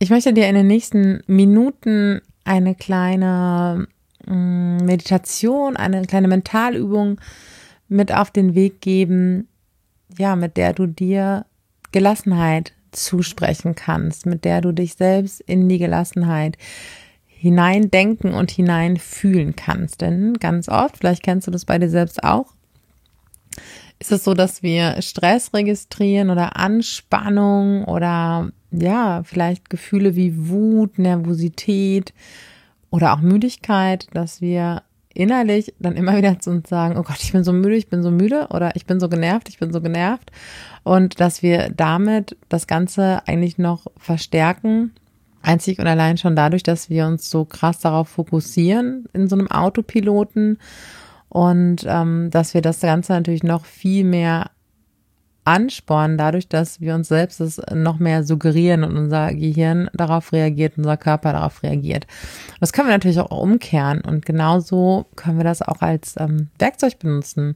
Ich möchte dir in den nächsten Minuten eine kleine mm, Meditation, eine kleine Mentalübung mit auf den Weg geben, ja, mit der du dir Gelassenheit zusprechen kannst, mit der du dich selbst in die Gelassenheit hineindenken und hineinfühlen kannst. Denn ganz oft, vielleicht kennst du das bei dir selbst auch, ist es so, dass wir Stress registrieren oder Anspannung oder ja, vielleicht Gefühle wie Wut, Nervosität oder auch Müdigkeit, dass wir innerlich dann immer wieder zu uns sagen, oh Gott, ich bin so müde, ich bin so müde oder ich bin so genervt, ich bin so genervt. Und dass wir damit das Ganze eigentlich noch verstärken, einzig und allein schon dadurch, dass wir uns so krass darauf fokussieren in so einem Autopiloten und ähm, dass wir das Ganze natürlich noch viel mehr anspornen, dadurch, dass wir uns selbst es noch mehr suggerieren und unser Gehirn darauf reagiert, unser Körper darauf reagiert. Das können wir natürlich auch umkehren und genauso können wir das auch als ähm, Werkzeug benutzen,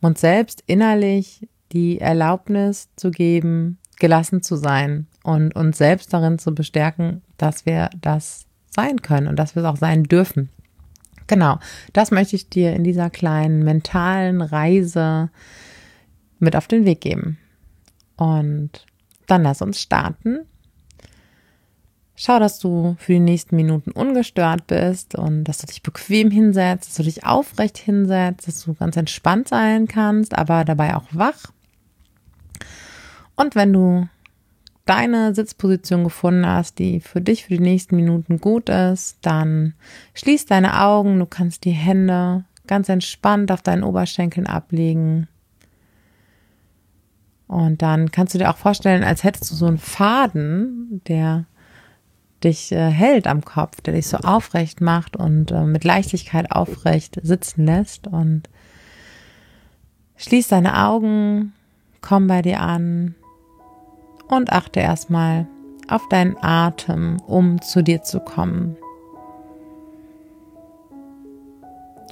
um uns selbst innerlich die Erlaubnis zu geben, gelassen zu sein und uns selbst darin zu bestärken, dass wir das sein können und dass wir es auch sein dürfen. Genau, das möchte ich dir in dieser kleinen mentalen Reise mit auf den Weg geben. Und dann lass uns starten. Schau, dass du für die nächsten Minuten ungestört bist und dass du dich bequem hinsetzt, dass du dich aufrecht hinsetzt, dass du ganz entspannt sein kannst, aber dabei auch wach. Und wenn du deine Sitzposition gefunden hast, die für dich für die nächsten Minuten gut ist, dann schließ deine Augen, du kannst die Hände ganz entspannt auf deinen Oberschenkeln ablegen. Und dann kannst du dir auch vorstellen, als hättest du so einen Faden, der dich äh, hält am Kopf, der dich so aufrecht macht und äh, mit Leichtigkeit aufrecht sitzen lässt. Und schließ deine Augen, komm bei dir an, und achte erstmal auf deinen Atem, um zu dir zu kommen.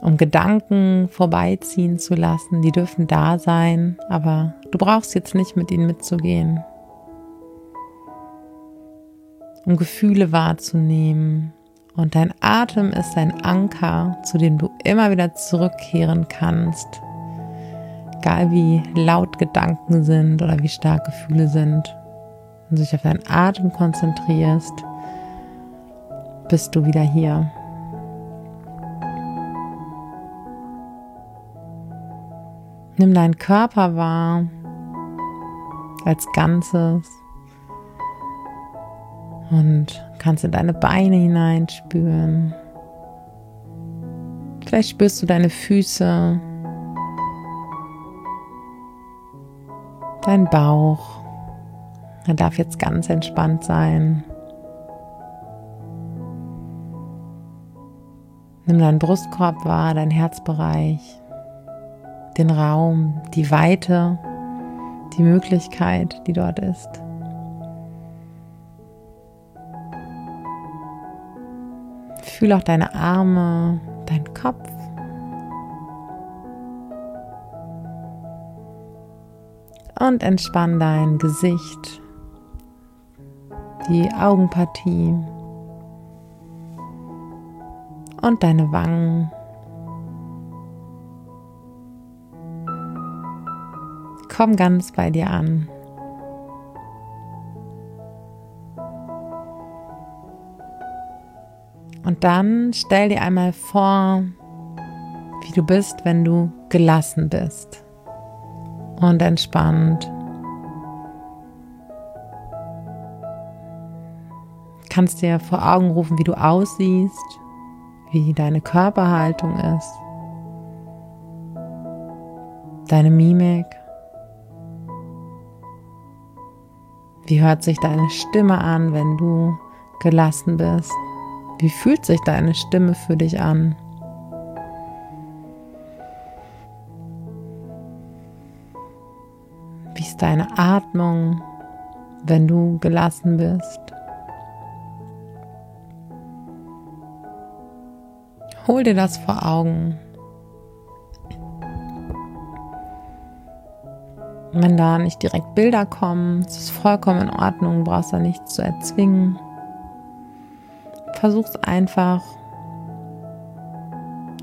Um Gedanken vorbeiziehen zu lassen, die dürfen da sein, aber du brauchst jetzt nicht mit ihnen mitzugehen. Um Gefühle wahrzunehmen. Und dein Atem ist ein Anker, zu dem du immer wieder zurückkehren kannst. Egal wie laut Gedanken sind oder wie stark Gefühle sind und dich auf deinen Atem konzentrierst, bist du wieder hier. Nimm deinen Körper wahr als Ganzes und kannst in deine Beine hineinspüren. Vielleicht spürst du deine Füße, deinen Bauch. Er darf jetzt ganz entspannt sein. Nimm deinen Brustkorb wahr, dein Herzbereich, den Raum, die Weite, die Möglichkeit, die dort ist. Fühl auch deine Arme, deinen Kopf. Und entspann dein Gesicht, die Augenpartie und deine Wangen. Komm ganz bei dir an. Und dann stell dir einmal vor, wie du bist, wenn du gelassen bist und entspannt. Kannst dir vor Augen rufen, wie du aussiehst, wie deine Körperhaltung ist, deine Mimik. Wie hört sich deine Stimme an, wenn du gelassen bist? Wie fühlt sich deine Stimme für dich an? Wie ist deine Atmung, wenn du gelassen bist? Hol dir das vor Augen. Wenn da nicht direkt Bilder kommen, ist es vollkommen in Ordnung, brauchst da nichts zu erzwingen. versuch's einfach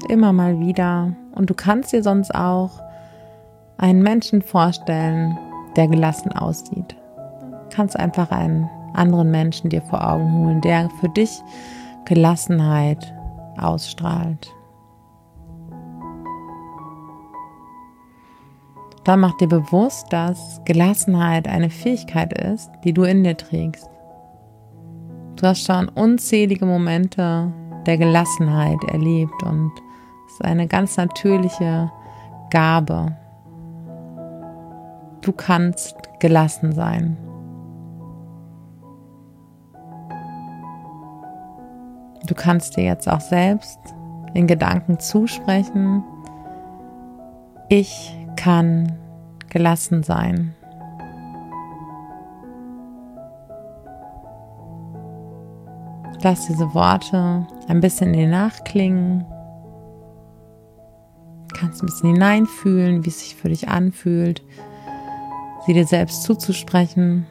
immer mal wieder. Und du kannst dir sonst auch einen Menschen vorstellen, der gelassen aussieht. Du kannst einfach einen anderen Menschen dir vor Augen holen, der für dich Gelassenheit ausstrahlt. Dann mach dir bewusst, dass Gelassenheit eine Fähigkeit ist, die du in dir trägst. Du hast schon unzählige Momente der Gelassenheit erlebt und es ist eine ganz natürliche Gabe. Du kannst gelassen sein. Du kannst dir jetzt auch selbst in Gedanken zusprechen, ich kann gelassen sein. Lass diese Worte ein bisschen in dir nachklingen. Kannst ein bisschen hineinfühlen, wie es sich für dich anfühlt, sie dir selbst zuzusprechen.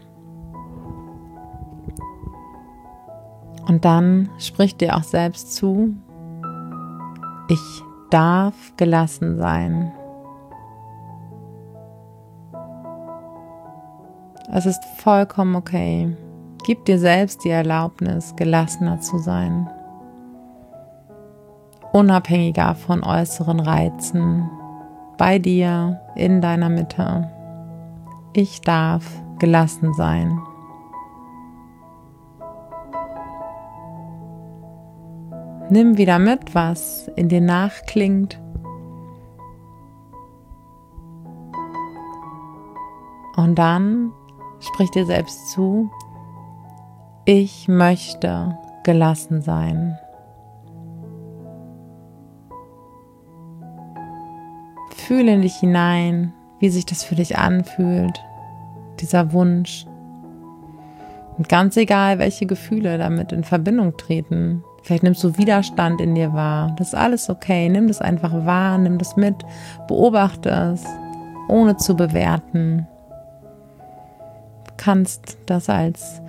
Und dann sprich dir auch selbst zu, ich darf gelassen sein. Es ist vollkommen okay. Gib dir selbst die Erlaubnis, gelassener zu sein. Unabhängiger von äußeren Reizen. Bei dir, in deiner Mitte. Ich darf gelassen sein. Nimm wieder mit, was in dir nachklingt. Und dann sprich dir selbst zu, ich möchte gelassen sein. Fühle in dich hinein, wie sich das für dich anfühlt, dieser Wunsch. Und ganz egal, welche Gefühle damit in Verbindung treten. Vielleicht nimmst du Widerstand in dir wahr. Das ist alles okay. Nimm das einfach wahr, nimm das mit, beobachte es, ohne zu bewerten. Du kannst das als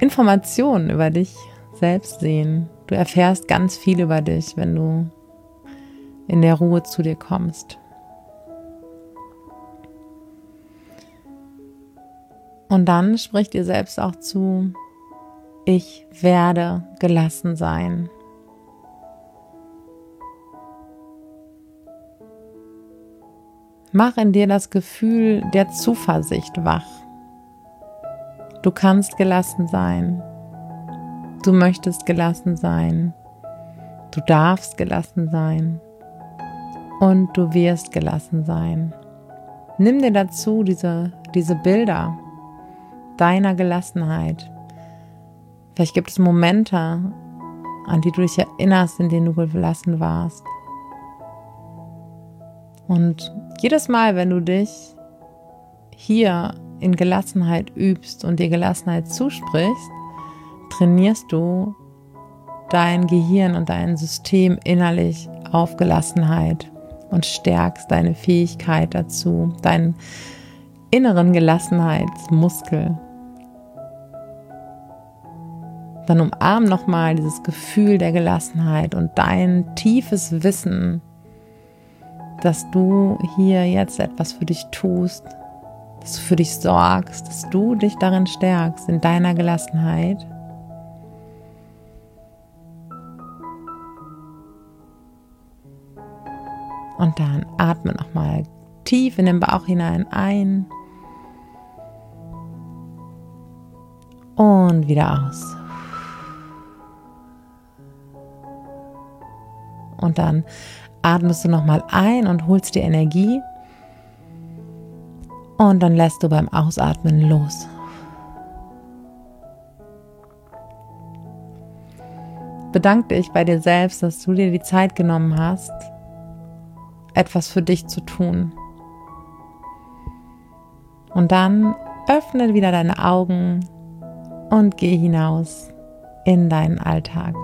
Informationen über dich selbst sehen. Du erfährst ganz viel über dich, wenn du in der Ruhe zu dir kommst. Und dann sprich dir selbst auch zu, ich werde gelassen sein. Mach in dir das Gefühl der Zuversicht wach. Du kannst gelassen sein. Du möchtest gelassen sein. Du darfst gelassen sein. Und du wirst gelassen sein. Nimm dir dazu diese, diese Bilder deiner Gelassenheit. Vielleicht gibt es Momente, an die du dich erinnerst, in denen du gelassen warst. Und jedes Mal, wenn du dich hier in Gelassenheit übst und dir Gelassenheit zusprichst, trainierst du dein Gehirn und dein System innerlich auf Gelassenheit und stärkst deine Fähigkeit dazu, deinen inneren Gelassenheitsmuskel. Dann umarm nochmal dieses Gefühl der Gelassenheit und dein tiefes Wissen, dass du hier jetzt etwas für dich tust, dass du für dich sorgst, dass du dich darin stärkst, in deiner Gelassenheit. Und dann atme nochmal tief in den Bauch hinein ein und wieder aus. Und dann atmest du nochmal ein und holst dir Energie und dann lässt du beim Ausatmen los. Bedank dich bei dir selbst, dass du dir die Zeit genommen hast, etwas für dich zu tun. Und dann öffne wieder deine Augen und geh hinaus in deinen Alltag.